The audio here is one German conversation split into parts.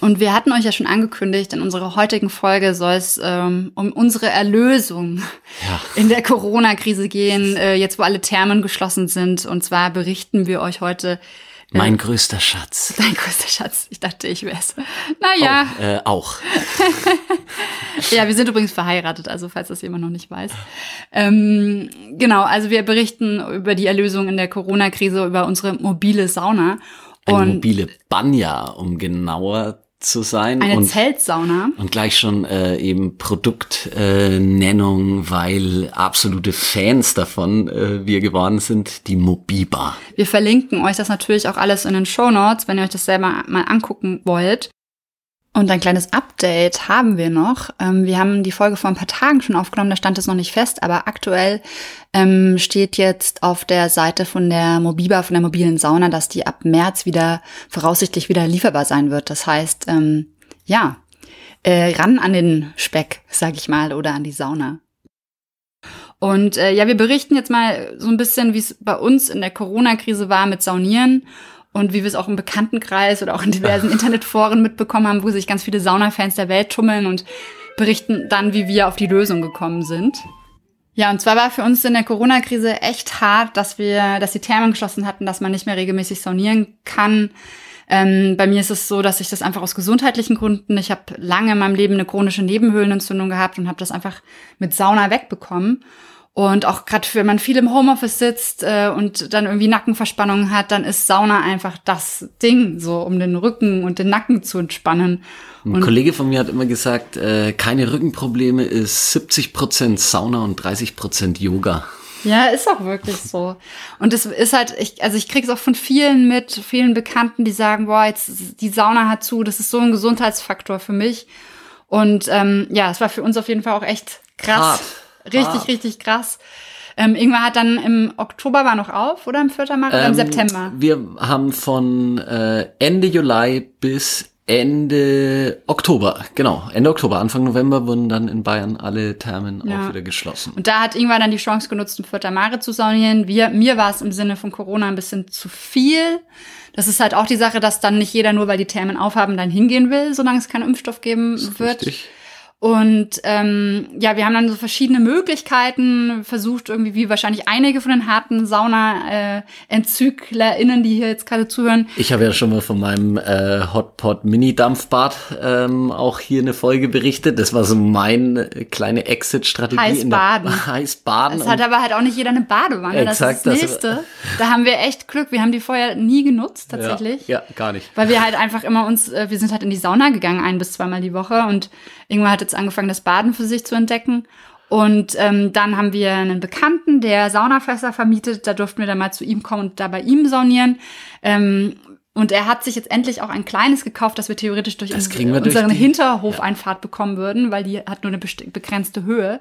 Und wir hatten euch ja schon angekündigt, in unserer heutigen Folge soll es ähm, um unsere Erlösung ja. in der Corona-Krise gehen, äh, jetzt wo alle Thermen geschlossen sind. Und zwar berichten wir euch heute. Äh, mein größter Schatz. Dein größter Schatz. Ich dachte, ich wär's. Naja. Oh, äh, auch. ja, wir sind übrigens verheiratet, also falls das jemand noch nicht weiß. Ähm, genau, also wir berichten über die Erlösung in der Corona-Krise, über unsere mobile Sauna. Eine mobile Banya, um genauer zu sein. Eine und, Zeltsauna. Und gleich schon äh, eben Produktnennung, äh, weil absolute Fans davon äh, wir geworden sind, die Mobiba. Wir verlinken euch das natürlich auch alles in den Show Notes, wenn ihr euch das selber mal angucken wollt. Und ein kleines Update haben wir noch. Ähm, wir haben die Folge vor ein paar Tagen schon aufgenommen, da stand es noch nicht fest, aber aktuell ähm, steht jetzt auf der Seite von der Mobiba, von der mobilen Sauna, dass die ab März wieder voraussichtlich wieder lieferbar sein wird. Das heißt, ähm, ja, äh, ran an den Speck, sag ich mal, oder an die Sauna. Und äh, ja, wir berichten jetzt mal so ein bisschen, wie es bei uns in der Corona-Krise war mit Saunieren und wie wir es auch im Bekanntenkreis oder auch in diversen Internetforen mitbekommen haben, wo sich ganz viele Saunafans der Welt tummeln und berichten dann, wie wir auf die Lösung gekommen sind. Ja, und zwar war für uns in der Corona-Krise echt hart, dass wir, dass die Thermen geschlossen hatten, dass man nicht mehr regelmäßig saunieren kann. Ähm, bei mir ist es so, dass ich das einfach aus gesundheitlichen Gründen, ich habe lange in meinem Leben eine chronische Nebenhöhlenentzündung gehabt und habe das einfach mit Sauna wegbekommen. Und auch gerade wenn man viel im Homeoffice sitzt äh, und dann irgendwie Nackenverspannungen hat, dann ist Sauna einfach das Ding, so um den Rücken und den Nacken zu entspannen. Ein und Kollege von mir hat immer gesagt, äh, keine Rückenprobleme ist 70 Prozent Sauna und 30 Prozent Yoga. Ja, ist auch wirklich so. Und es ist halt, ich, also ich krieg's auch von vielen mit, vielen Bekannten, die sagen, boah, jetzt die Sauna hat zu, das ist so ein Gesundheitsfaktor für mich. Und ähm, ja, es war für uns auf jeden Fall auch echt krass. Hart Richtig, ah. richtig krass. Ähm, Ingmar hat dann im Oktober war noch auf oder im 4. März ähm, oder im ähm, September? Wir haben von äh, Ende Juli bis Ende Oktober, genau, Ende Oktober, Anfang November wurden dann in Bayern alle Thermen ja. auch wieder geschlossen. Und da hat Ingmar dann die Chance genutzt, im 4. Mare zu saunieren. Wir, mir war es im Sinne von Corona ein bisschen zu viel. Das ist halt auch die Sache, dass dann nicht jeder nur, weil die Thermen aufhaben, dann hingehen will, solange es keinen Impfstoff geben wird. Richtig. Und ähm, ja, wir haben dann so verschiedene Möglichkeiten versucht, irgendwie wie wahrscheinlich einige von den harten Sauna-EntzüglerInnen, die hier jetzt gerade zuhören. Ich habe ja schon mal von meinem äh, Hotpot Mini-Dampfbad ähm, auch hier eine Folge berichtet. Das war so meine kleine Exit-Strategie. Heiß baden. Heiß baden. Es hat aber halt auch nicht jeder eine Badewanne. Exakt, das ist das nächste. da haben wir echt Glück. Wir haben die vorher nie genutzt, tatsächlich. Ja, ja, gar nicht. Weil wir halt einfach immer uns, äh, wir sind halt in die Sauna gegangen, ein bis zweimal die Woche und irgendwann hatte jetzt angefangen, das Baden für sich zu entdecken. Und ähm, dann haben wir einen Bekannten, der Saunafässer vermietet. Da durften wir dann mal zu ihm kommen und da bei ihm saunieren. Ähm, und er hat sich jetzt endlich auch ein kleines gekauft, das wir theoretisch durch, das wir unsere Hinterhofeinfahrt ja. bekommen würden, weil die hat nur eine begrenzte Höhe.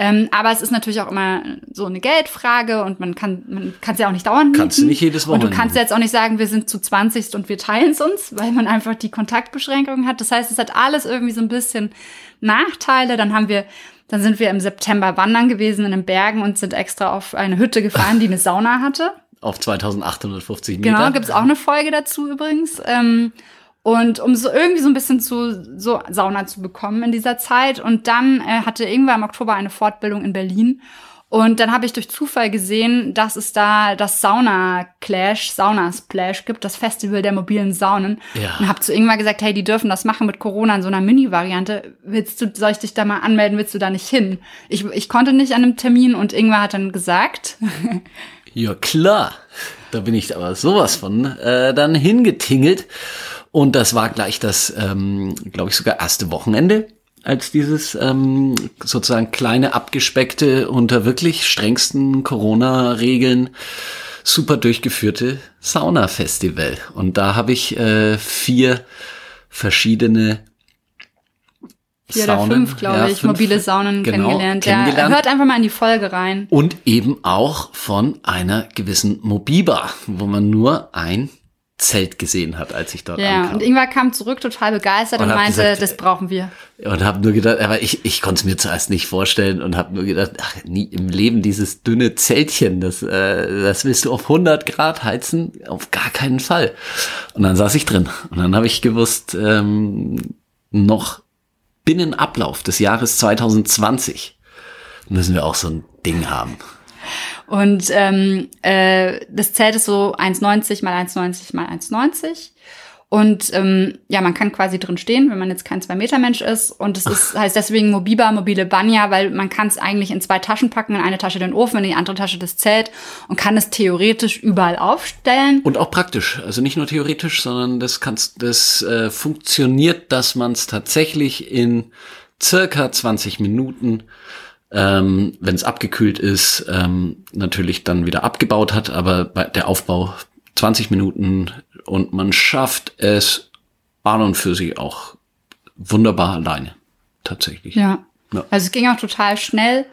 Ähm, aber es ist natürlich auch immer so eine Geldfrage und man kann man kann es ja auch nicht dauernd mieten. Kannst du nicht jedes Wochenende. Und du kannst ja jetzt auch nicht sagen, wir sind zu 20 und wir teilen es uns, weil man einfach die Kontaktbeschränkungen hat. Das heißt, es hat alles irgendwie so ein bisschen Nachteile. Dann haben wir dann sind wir im September wandern gewesen in den Bergen und sind extra auf eine Hütte gefahren, die eine Sauna hatte. Auf 2850 Meter. Genau, gibt's auch eine Folge dazu übrigens. Ähm, und um so irgendwie so ein bisschen zu so Sauna zu bekommen in dieser Zeit. Und dann äh, hatte irgendwann im Oktober eine Fortbildung in Berlin. Und dann habe ich durch Zufall gesehen, dass es da das Sauna Clash, Sauna Splash gibt, das Festival der mobilen Saunen. Ja. Und habe zu irgendwann gesagt, hey, die dürfen das machen mit Corona in so einer Mini-Variante. Willst du, soll ich dich da mal anmelden? Willst du da nicht hin? Ich, ich konnte nicht an einem Termin und irgendwann hat dann gesagt. ja, klar. Da bin ich aber sowas von äh, dann hingetingelt. Und das war gleich das, ähm, glaube ich, sogar erste Wochenende als dieses ähm, sozusagen kleine abgespeckte unter wirklich strengsten Corona-Regeln super durchgeführte Sauna-Festival. Und da habe ich äh, vier verschiedene vier oder Saunen, fünf, glaube ja, ich, fünf, mobile Saunen genau, kennengelernt. kennengelernt. Ja, hört einfach mal in die Folge rein. Und eben auch von einer gewissen Mobiba, wo man nur ein Zelt gesehen hat, als ich dort Ja, ankam. und Ingvar kam zurück total begeistert Und und, meinte, gesagt, das brauchen wir. Und habe nur gedacht, aber ich, ich konnte es mir zuerst nicht vorstellen und habe nur gedacht, ach, nie im Leben dieses dünne Zeltchen, das, äh, das willst du auf 100 Grad heizen? Auf gar keinen Fall. Und dann saß ich drin und dann habe ich gewusst, ähm, noch binnen Ablauf des Jahres 2020 müssen wir auch so ein Ding haben. Und ähm, äh, das Zelt ist so 1,90 mal 1,90 mal 1,90. Und ähm, ja, man kann quasi drin stehen, wenn man jetzt kein Zwei-Meter-Mensch ist. Und es ist, heißt deswegen Mobiba, mobile Banya, weil man kann es eigentlich in zwei Taschen packen, in eine Tasche den Ofen, in die andere Tasche das Zelt und kann es theoretisch überall aufstellen. Und auch praktisch, also nicht nur theoretisch, sondern das kannst, das äh, funktioniert, dass man es tatsächlich in circa 20 Minuten, ähm, wenn es abgekühlt ist, ähm, natürlich dann wieder abgebaut hat, aber der Aufbau 20 Minuten und man schafft es an und für sich auch wunderbar alleine, tatsächlich. Ja. Ja. Also es ging auch total schnell.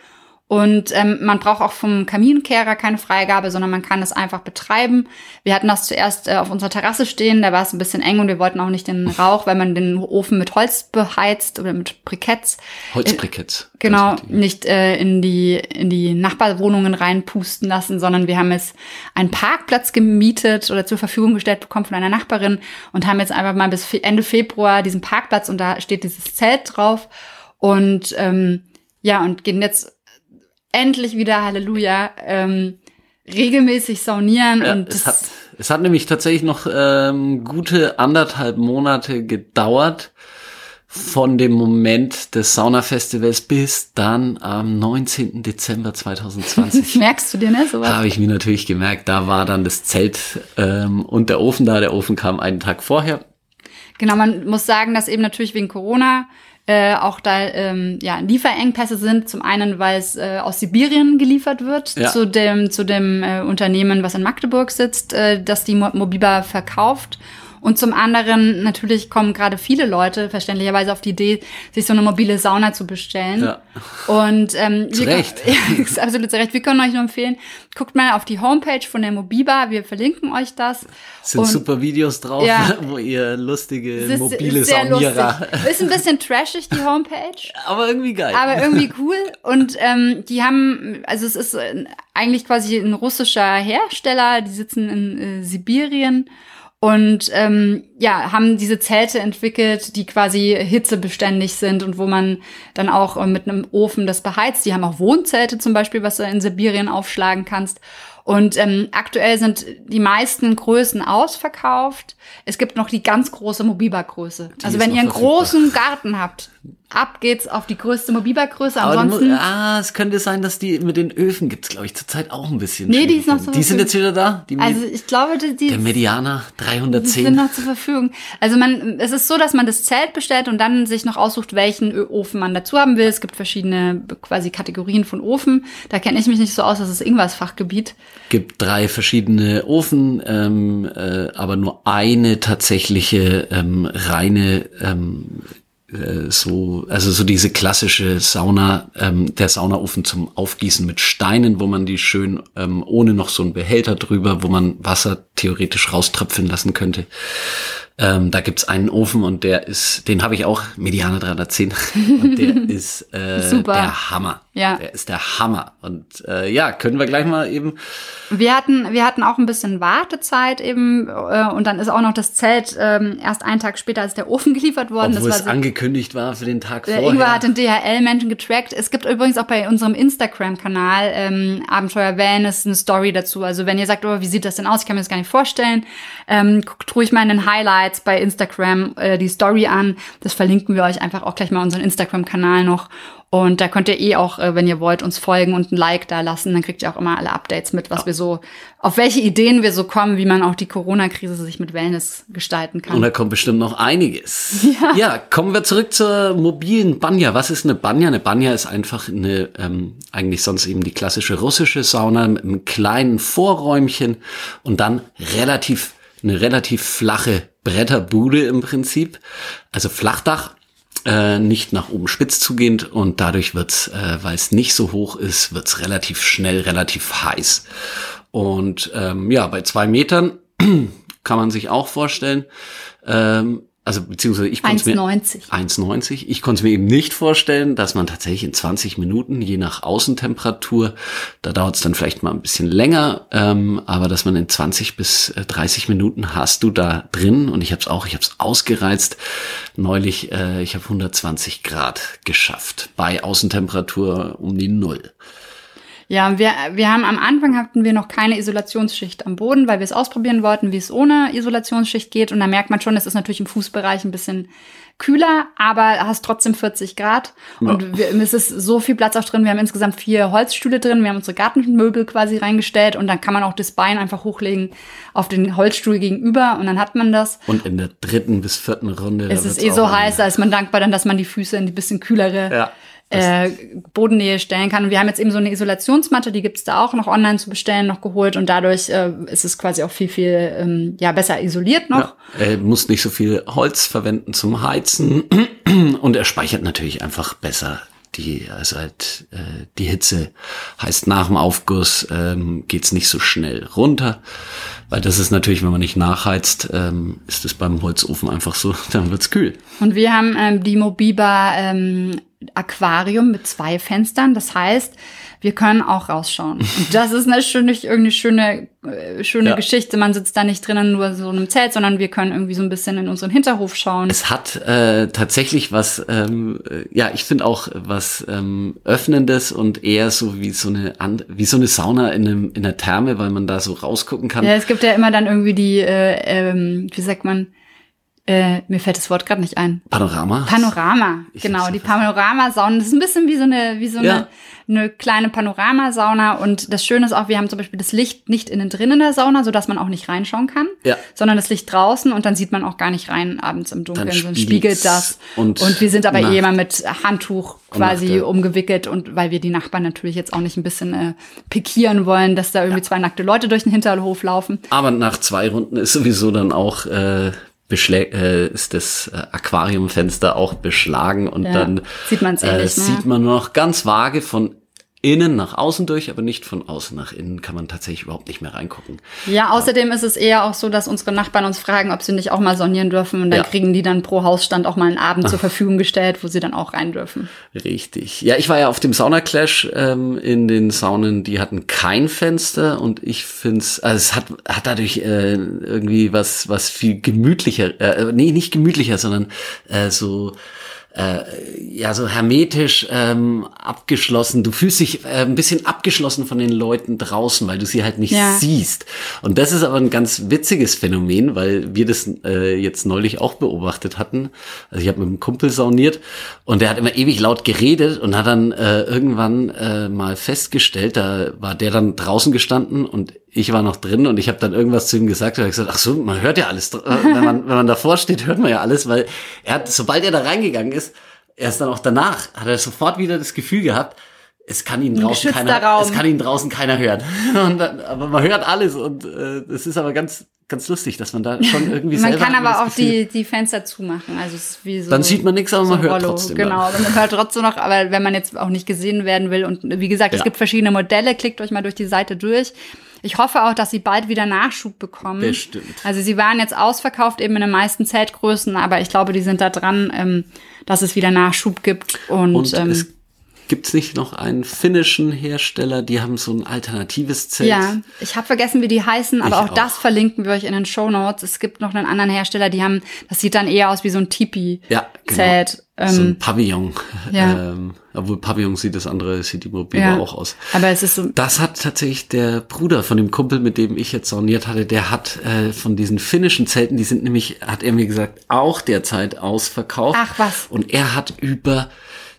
Und ähm, man braucht auch vom Kaminkehrer keine Freigabe, sondern man kann es einfach betreiben. Wir hatten das zuerst äh, auf unserer Terrasse stehen, da war es ein bisschen eng und wir wollten auch nicht den Rauch, weil man den Ofen mit Holz beheizt oder mit Briketts. Holzbriketts. ganz Genau, nicht äh, in die in die Nachbarwohnungen reinpusten lassen, sondern wir haben jetzt einen Parkplatz gemietet oder zur Verfügung gestellt bekommen von einer Nachbarin und haben jetzt einfach mal bis Ende Februar diesen Parkplatz und da steht dieses Zelt drauf und ähm, ja und gehen jetzt endlich wieder Halleluja ähm, regelmäßig saunieren Ja, und es, hat, es hat nämlich tatsächlich noch ähm, gute anderthalb Monate gedauert von dem Moment des Saunafestivals bis dann am 19. Dezember 2020. das merkst du dir ne sowas. Habe ich mir natürlich gemerkt, da war dann das Zelt ähm, und der Ofen da. Der Ofen kam einen Tag vorher. Genau, man muss sagen, dass eben natürlich wegen Corona äh, auch da ähm, ja, Lieferengpässe sind. Zum einen, weil es äh, aus Sibirien geliefert wird Ja. zu dem, zu dem äh, Unternehmen, was in Magdeburg sitzt, äh, das die Mo Mobiba verkauft. Und zum anderen, natürlich kommen gerade viele Leute verständlicherweise auf die Idee, sich so eine mobile Sauna zu bestellen. Ja. Und ähm, Zu wir- Recht. Ja, ist absolut zu Recht. Wir können euch nur empfehlen, guckt mal auf die Homepage von der Mobiba. Wir verlinken euch das. Es sind Und- super Videos drauf, Ja. wo ihr lustige ist, mobile ist Saunierer. lustig. Ist ein bisschen trashig, die Homepage. Aber irgendwie geil. Aber irgendwie cool. Und ähm, die haben, also es ist äh, eigentlich quasi ein russischer Hersteller, die sitzen in äh, Sibirien und ähm, ja, haben diese Zelte entwickelt, die quasi hitzebeständig sind und wo man dann auch äh, mit einem Ofen das beheizt. Die haben auch Wohnzelte zum Beispiel, was du in Sibirien aufschlagen kannst. Und ähm, aktuell sind die meisten Größen ausverkauft. Es gibt noch die ganz große Mobiba-Größe. Also wenn ihr einen großen Garten habt, ab geht's auf die größte Mobiba-Größe. Mu- Ansonsten ah, es könnte sein, dass die mit den Öfen gibt's, glaube ich, zurzeit auch ein bisschen. Nee, die ist noch zur Die sind Verfügung. jetzt wieder da. Die Also ich glaube, die, die der Medianer die 310. sind noch zur Verfügung. Also man, es ist so, dass man das Zelt bestellt und dann sich noch aussucht, welchen Ofen man dazu haben will. Es gibt verschiedene quasi Kategorien von Ofen. Da kenne ich mich nicht so aus, das ist irgendwas Fachgebiet. gibt drei verschiedene Ofen, ähm, äh, aber nur eine tatsächliche ähm, reine ähm, äh, so also so diese klassische Sauna ähm, der Saunaofen zum Aufgießen mit Steinen, wo man die schön ähm, ohne noch so einen Behälter drüber, wo man Wasser theoretisch rauströpfeln lassen könnte. Ähm, da gibt's einen Ofen und der ist, den habe ich auch, Medianer 310. und der ist äh, Super. der Hammer. Ja. Der ist der Hammer. Und äh, ja, können wir gleich mal eben Wir hatten, wir hatten auch ein bisschen Wartezeit eben äh, und dann ist auch noch das Zelt ähm, erst einen Tag später als der Ofen geliefert worden. Obwohl das es war so, angekündigt war für den Tag Der vorher. Ingwer hat den DHL-Menschen getrackt. Es gibt übrigens auch bei unserem Instagram-Kanal ähm, Abenteuer Wellness eine Story dazu. Also wenn ihr sagt, oh, wie sieht das denn aus? Ich kann mir das gar nicht vorstellen. Ähm, guckt ruhig mal in den Highlights bei Instagram äh, die Story an. Das verlinken wir euch einfach auch gleich mal unseren Instagram-Kanal noch. Und da könnt ihr eh auch, äh, wenn ihr wollt, uns folgen und ein Like da lassen. Dann kriegt ihr auch immer alle Updates mit, was wir so, auf welche Ideen wir so kommen, wie man auch die Corona-Krise sich mit Wellness gestalten kann. Und da kommt bestimmt noch einiges. Ja. kommen wir zurück zur mobilen Banya. Was ist eine Banya? Eine Banya ist einfach eine, ähm, eigentlich sonst eben die klassische russische Sauna mit einem kleinen Vorräumchen und dann relativ, eine relativ flache Bretterbude im Prinzip. Also Flachdach. äh, nicht nach oben spitz zugehend und dadurch wird's, äh, weil es nicht so hoch ist, wird's relativ schnell, relativ heiß. Und ähm, ja, bei zwei Metern kann man sich auch vorstellen, ähm, also beziehungsweise ich konnte mir 1,90. 1,90. Ich konnte mir eben nicht vorstellen, dass man tatsächlich in 20 Minuten, je nach Außentemperatur, da dauert es dann vielleicht mal ein bisschen länger, ähm, aber dass man in 20 bis äh, 30 Minuten hast du da drin und ich habe es auch, ich habe es ausgereizt neulich, äh, ich habe 120 Grad geschafft bei Außentemperatur um die Null. Ja, wir, wir haben am Anfang hatten wir noch keine Isolationsschicht am Boden, weil wir es ausprobieren wollten, wie es ohne Isolationsschicht geht. Und da merkt man schon, es ist natürlich im Fußbereich ein bisschen kühler, aber hast trotzdem 40 Grad. Ja. Und wir, es ist so viel Platz auch drin. Wir haben insgesamt vier Holzstühle drin. Wir haben unsere Gartenmöbel quasi reingestellt und dann kann man auch das Bein einfach hochlegen auf den Holzstuhl gegenüber und dann hat man das. Und in der dritten bis vierten Runde. Es ist eh so heiß, da ist man dankbar dann, dass man die Füße in die bisschen kühlere Ja. Äh, Bodennähe stellen kann. Und wir haben jetzt eben so eine Isolationsmatte, die gibt's da auch noch online zu bestellen, noch geholt. Und dadurch äh, ist es quasi auch viel, viel ähm, ja, besser isoliert noch. Ja, er muss nicht so viel Holz verwenden zum Heizen und er speichert natürlich einfach besser die, also halt äh, die Hitze heißt nach dem Aufguss ähm, geht's nicht so schnell runter, weil das ist natürlich, wenn man nicht nachheizt, ähm, ist es beim Holzofen einfach so, dann wird's kühl. Und wir haben ähm, die Mobiba ähm, Aquarium mit zwei Fenstern. Das heißt, wir können auch rausschauen. Und das ist natürlich irgendeine schöne, äh, schöne Ja. Geschichte. Man sitzt da nicht drinnen nur so in einem Zelt, sondern wir können irgendwie so ein bisschen in unseren Hinterhof schauen. Es hat äh, tatsächlich was, ähm, äh, ja, ich finde auch was ähm, öffnendes und eher so wie so eine wie so eine Sauna in einem in der Therme, weil man da so rausgucken kann. Ja, es gibt ja immer dann irgendwie die, äh, ähm, wie sagt man, äh, mir fällt das Wort gerade nicht ein. Panorama. Panorama, Ich genau, die ja Panoramasauna. Das ist ein bisschen wie so eine, wie so Ja. eine, eine kleine Panoramasauna. Und das Schöne ist auch, wir haben zum Beispiel das Licht nicht innen drin in der Sauna, sodass man auch nicht reinschauen kann, Ja. sondern das Licht draußen und dann sieht man auch gar nicht rein abends im Dunkeln. Dann So spiegelt das. und Und, wir sind aber eh immer mit Handtuch quasi umgewickelt und weil wir die Nachbarn natürlich jetzt auch nicht ein bisschen äh, pikieren wollen, dass da irgendwie zwei nackte Leute durch den Hinterhof laufen. Aber nach zwei Runden ist sowieso dann auch äh, äh, ist das äh, Aquariumfenster auch beschlagen und Ja, dann sieht äh, ähnlich, ne? sieht man nur noch ganz vage von innen nach außen durch, aber nicht von außen nach innen kann man tatsächlich überhaupt nicht mehr reingucken. Ja, außerdem ist es eher auch so, dass unsere Nachbarn uns fragen, ob sie nicht auch mal sonieren dürfen. Und dann Ja. kriegen die dann pro Hausstand auch mal einen Abend zur Verfügung gestellt, wo sie dann auch rein dürfen. Richtig. Ja, ich war ja auf dem Sauna Clash ähm, in den Saunen, die hatten kein Fenster und ich find's, also es hat hat dadurch äh, irgendwie was was viel gemütlicher, äh, nee nicht gemütlicher, sondern äh, so äh, ja so hermetisch ähm, abgeschlossen. Du fühlst dich äh, ein bisschen abgeschlossen von den Leuten draußen, weil du sie halt nicht Ja. siehst. Und das ist aber ein ganz witziges Phänomen, weil wir das äh, jetzt neulich auch beobachtet hatten. Also ich habe mit einem Kumpel sauniert und der hat immer ewig laut geredet und hat dann äh, irgendwann äh, mal festgestellt, da war der dann draußen gestanden und ich war noch drin und ich habe dann irgendwas zu ihm gesagt und er gesagt, ach so, man hört ja alles, äh, wenn man wenn man davor steht, hört man ja alles, weil er hat, sobald er da reingegangen ist, erst dann auch danach, hat er sofort wieder das Gefühl gehabt, es kann ihn draußen keiner, Raum. es kann ihn draußen keiner hören. Dann, aber man hört alles und äh, es ist aber ganz ganz lustig, dass man da schon irgendwie Man selber kann immer aber auch Gefühl- die, die Fenster zumachen. Also es ist wie so. Dann sieht man nichts, aber man ein hört Rollo. trotzdem Genau, dann. aber man hört trotzdem noch. Aber wenn man jetzt auch nicht gesehen werden will und wie gesagt, es Ja. gibt verschiedene Modelle, klickt euch mal durch die Seite durch. Ich hoffe auch, dass sie bald wieder Nachschub bekommen. Bestimmt. Also sie waren jetzt ausverkauft eben in den meisten Zeltgrößen, aber ich glaube, die sind da dran, ähm, dass es wieder Nachschub gibt. Und, Und ähm, es gibt's nicht noch einen finnischen Hersteller, die haben so ein alternatives Zelt. Ja, ich habe vergessen, wie die heißen, aber auch, auch. das verlinken wir euch in den Show Notes. Es gibt noch einen anderen Hersteller, die haben, das sieht dann eher aus wie so ein Tipi-Zelt. Ja, genau. Ähm, so ein Pavillon. ja. Ähm, obwohl Pavillon sieht das andere, sieht die Mobil ja. auch aus. Aber es ist so, Das hat tatsächlich der Bruder von dem Kumpel, mit dem ich jetzt sauniert hatte, der hat äh, von diesen finnischen Zelten, die sind nämlich, hat er mir gesagt, auch derzeit ausverkauft. Ach, was. Und er hat über,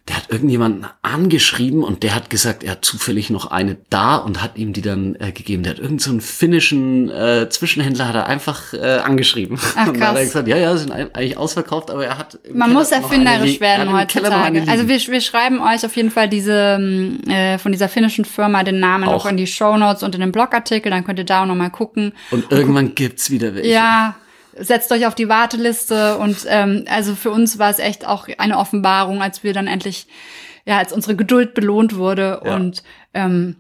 der hat irgendjemanden angeschrieben und der hat gesagt, er hat zufällig noch eine da und hat ihm die dann äh, gegeben. Der hat irgendeinen so einen finnischen äh, Zwischenhändler hat er einfach äh, angeschrieben. Ach, und dann hat er krass. gesagt, ja, ja, sind eigentlich ausverkauft, aber er hat man muss noch erfinderisch werden er noch heutzutage. Also wir, wir schreiben euch auf jeden Fall diese ähm, äh, von dieser finnischen Firma den Namen Auch. auch in die Show Notes und in den Blogartikel, dann könnt ihr da auch noch mal gucken. und irgendwann gibt's wieder welche. Ja, setzt euch auf die Warteliste und ähm, also für uns war es echt auch eine Offenbarung, als wir dann endlich, ja, als unsere Geduld belohnt wurde Ja. und ähm,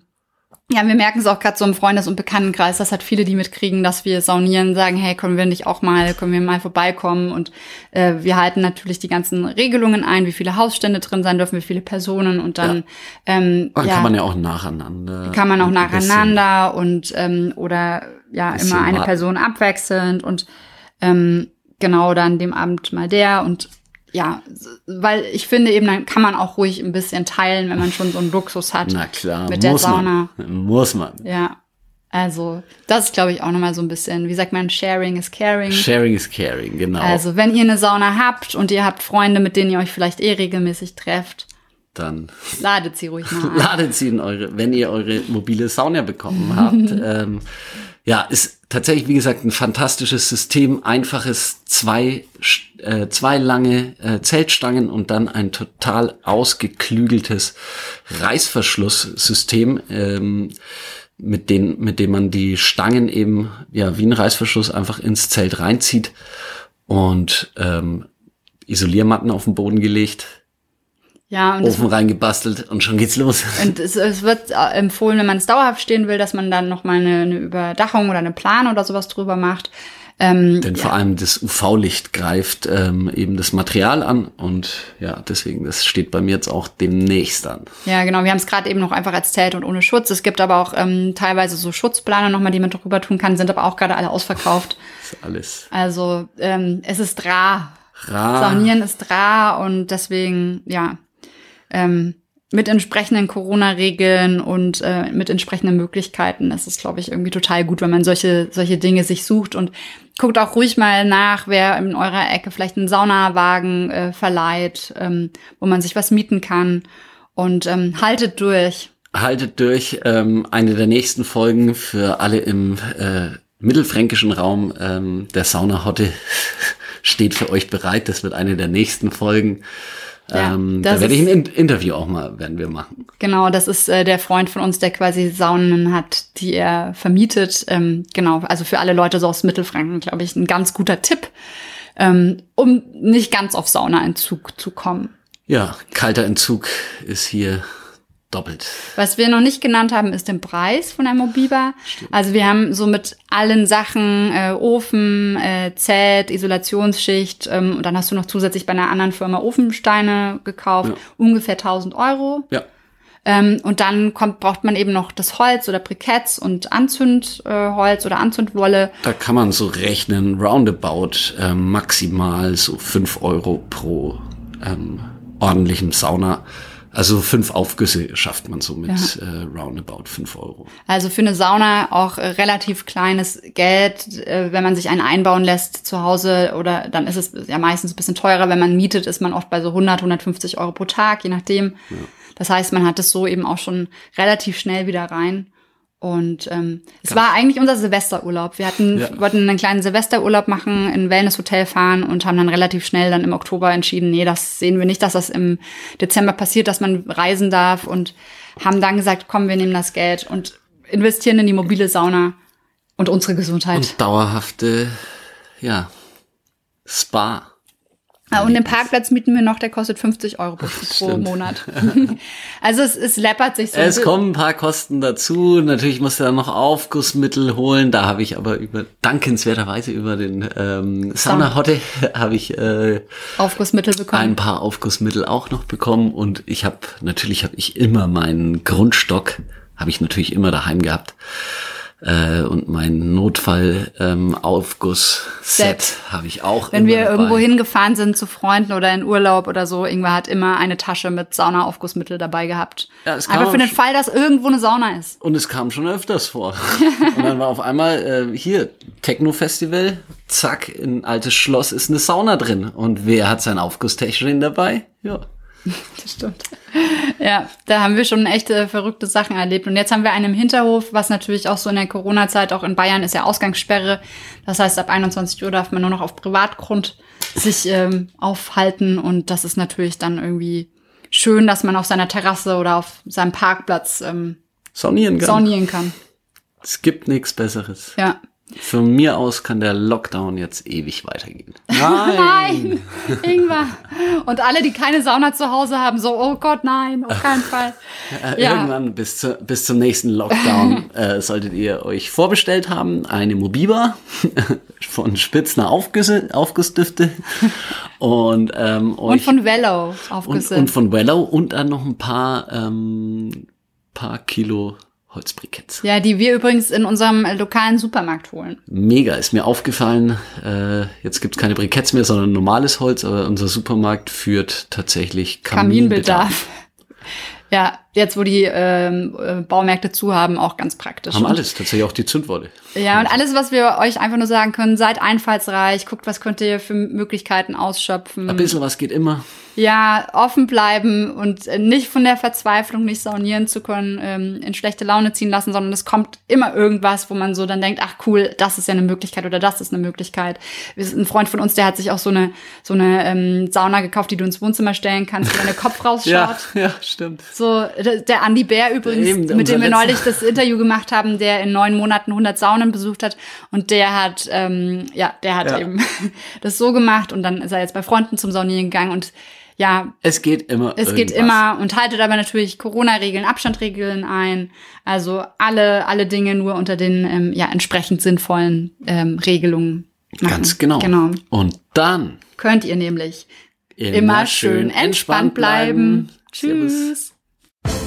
ja, wir merken es auch gerade so im Freundes- und Bekanntenkreis, dass halt viele, die mitkriegen, dass wir saunieren, sagen, hey, können wir nicht auch mal, können wir mal vorbeikommen? Und äh, wir halten natürlich die ganzen Regelungen ein, wie viele Hausstände drin sein dürfen, wie viele Personen und dann ähm, Dann ja, kann man ja auch nacheinander. kann man auch nacheinander und ähm, oder ja immer eine. Person abwechselnd und ähm, genau dann dem Abend mal der und ja, weil ich finde eben, dann kann man auch ruhig ein bisschen teilen, wenn man schon so einen Luxus hat. Na klar, Mit der muss Sauna. man. Muss man. Ja, also das ist, glaube ich, auch nochmal so ein bisschen, wie sagt man, Sharing is Caring. Sharing is caring, genau. Also wenn ihr eine Sauna habt und ihr habt Freunde, mit denen ihr euch vielleicht eh regelmäßig trefft, Dann ladet sie ruhig mal ladet sie in eure, wenn ihr eure mobile Sauna bekommen habt. ähm, ja, ist tatsächlich, wie gesagt, ein fantastisches System. Einfaches zwei, äh, zwei lange äh, Zeltstangen und dann ein total ausgeklügeltes Reißverschlusssystem, ähm, mit, den, mit dem man die Stangen eben, ja, wie ein Reißverschluss einfach ins Zelt reinzieht und ähm, Isoliermatten auf den Boden gelegt, Ja, und Ofen reingebastelt und schon geht's los. Und es, es wird äh, empfohlen, wenn man es dauerhaft stehen will, dass man dann nochmal eine, eine Überdachung oder eine Plan oder sowas drüber macht. Ähm, Denn vor allem das UV-Licht greift ähm, eben das Material an und ja, deswegen, das steht bei mir jetzt auch demnächst an. ja, genau. Wir haben es gerade eben noch einfach als Zelt und ohne Schutz. Es gibt aber auch ähm, teilweise so Schutzplane nochmal, die man drüber tun kann, sind aber auch gerade alle ausverkauft. Ist alles Also ähm, es ist rar. rar. Saunieren ist rar und deswegen, ja, ähm, mit entsprechenden Corona-Regeln und äh, mit entsprechenden Möglichkeiten ist es, glaube ich, irgendwie total gut, wenn man solche, solche Dinge sich sucht und guckt auch ruhig mal nach, wer in eurer Ecke vielleicht einen Saunawagen äh, verleiht, ähm, wo man sich was mieten kann und ähm, haltet durch. Haltet durch. Ähm, eine der nächsten Folgen für alle im äh, mittelfränkischen Raum ähm, der Saunahotte steht für euch bereit. Das wird eine der nächsten Folgen. Ja, ähm, da werde ich ein In Interview auch mal werden wir machen. Genau, das ist äh, der Freund von uns, der quasi Saunen hat, die er vermietet. Ähm, genau, also für alle Leute so aus Mittelfranken, glaube ich, ein ganz guter Tipp, ähm, um nicht ganz auf Saunaentzug zu kommen. Ja, kalter Entzug ist hier doppelt. Was wir noch nicht genannt haben, ist den Preis von der Mobiba. Also wir haben so mit allen Sachen, äh, Ofen, äh, Zelt, Isolationsschicht ähm, und dann hast du noch zusätzlich bei einer anderen Firma Ofensteine gekauft, Ja. ungefähr 1000 Euro. Ja, Ähm, und dann kommt, braucht man eben noch das Holz oder Briketts und Anzündholz äh, oder Anzündwolle. Da kann man so rechnen, roundabout äh, maximal so fünf Euro pro ähm, ordentlichem Sauna. Also fünf Aufgüsse schafft man so mit äh, roundabout fünf Euro. Also für eine Sauna auch äh, relativ kleines Geld, äh, wenn man sich einen einbauen lässt zu Hause oder dann ist es ja meistens ein bisschen teurer. Wenn man mietet, ist man oft bei so 100, 150 Euro pro Tag, je nachdem. Das heißt, man hat es so eben auch schon relativ schnell wieder rein. Und ähm, es war eigentlich unser Silvesterurlaub. Wir hatten, Ja. wollten einen kleinen Silvesterurlaub machen, in ein Wellnesshotel fahren und haben dann relativ schnell dann im Oktober entschieden, nee, das sehen wir nicht, dass das im Dezember passiert, dass man reisen darf und haben dann gesagt, komm, wir nehmen das Geld und investieren in die mobile Sauna und unsere Gesundheit. Und dauerhafte, ja, Spa. Ah, und den Parkplatz mieten wir noch, der kostet 50 Euro pro, Stimmt. Monat. also es, es läppert sich so. Es kommen ein paar Kosten dazu. Natürlich musst du dann noch Aufgussmittel holen. Da habe ich aber über dankenswerterweise über den ähm, Saunahotte habe ich äh, Aufgussmittel bekommen. ein paar Aufgussmittel auch noch bekommen und ich habe natürlich habe ich immer meinen Grundstock habe ich natürlich immer daheim gehabt äh, und mein Notfall ähm, Aufguss Set Set. habe ich auch Wenn immer wir dabei. irgendwo hingefahren sind zu Freunden oder in Urlaub oder so, irgendwer hat immer eine Tasche mit Saunaaufgussmittel dabei gehabt. Ja, es kann Einfach für den Fall, dass irgendwo eine Sauna ist. Und es kam schon öfters vor. und dann war auf einmal äh, hier Techno-Festival, zack, in ein altes Schloss ist eine Sauna drin. Und wer hat sein Aufgusstäschchen dabei? Ja. Das stimmt. Ja, da haben wir schon echt äh, verrückte Sachen erlebt. Und jetzt haben wir einen im Hinterhof, was natürlich auch so in der Corona-Zeit, auch in Bayern ist ja Ausgangssperre. Das heißt, ab 21 Uhr darf man nur noch auf Privatgrund sich ähm, aufhalten. Und das ist natürlich dann irgendwie schön, dass man auf seiner Terrasse oder auf seinem Parkplatz ähm, Saunieren kann. saunieren kann. Es gibt nichts Besseres. Ja. Von mir aus kann der Lockdown jetzt ewig weitergehen. Nein, Ingwer. Und alle, die keine Sauna zu Hause haben, so, oh Gott, nein, auf keinen Fall. Äh, Ja. Irgendwann bis, zu, bis zum nächsten Lockdown äh, solltet ihr euch vorbestellt haben. Eine Mobiba von Spitzner Aufgüsse, Aufgussdüfte und, ähm, Und von Vello und, aufgesetzt. und von Wellow und dann noch ein paar, ähm, paar Kilo Holzbriketts. ja, die wir übrigens in unserem lokalen Supermarkt holen. Mega, ist mir aufgefallen. Äh, jetzt gibt's keine Briketts mehr, sondern normales Holz, aber unser Supermarkt führt tatsächlich Kaminbedarf. Kaminbedarf. Ja, jetzt wo die ähm, äh, Baumärkte zu haben, auch ganz praktisch. Haben alles, tatsächlich auch die Zündwolle. Ja, und alles, was wir euch einfach nur sagen können, seid einfallsreich, guckt, was könnt ihr für Möglichkeiten ausschöpfen. Ein bisschen was geht immer. Ja, offen bleiben und äh, nicht von der Verzweiflung, nicht saunieren zu können, ähm, in schlechte Laune ziehen lassen, sondern es kommt immer irgendwas, wo man so dann denkt, ach cool, das ist ja eine Möglichkeit oder das ist eine Möglichkeit. Ein Freund von uns, der hat sich auch so eine so eine ähm, Sauna gekauft, die du ins Wohnzimmer stellen kannst, wo dein Kopf rausschaut. Ja, ja, stimmt. So, der Andi Bär übrigens, Eben, mit dem wir neulich das Interview gemacht haben, der in neun Monaten 100 Saunen besucht hat. Und der hat, ähm, ja, der hat Ja. eben das so gemacht und dann ist er jetzt bei Freunden zum Saunieren gegangen und ja, Es geht immer. es geht irgendwas. immer und haltet aber natürlich Corona-Regeln, Abstandregeln ein. Also alle, alle Dinge nur unter den ähm, ja, entsprechend sinnvollen ähm, Regelungen. Machen. Ganz genau. Genau. Und dann Könnt ihr nämlich immer, schön entspannt bleiben. Servus. Tschüss.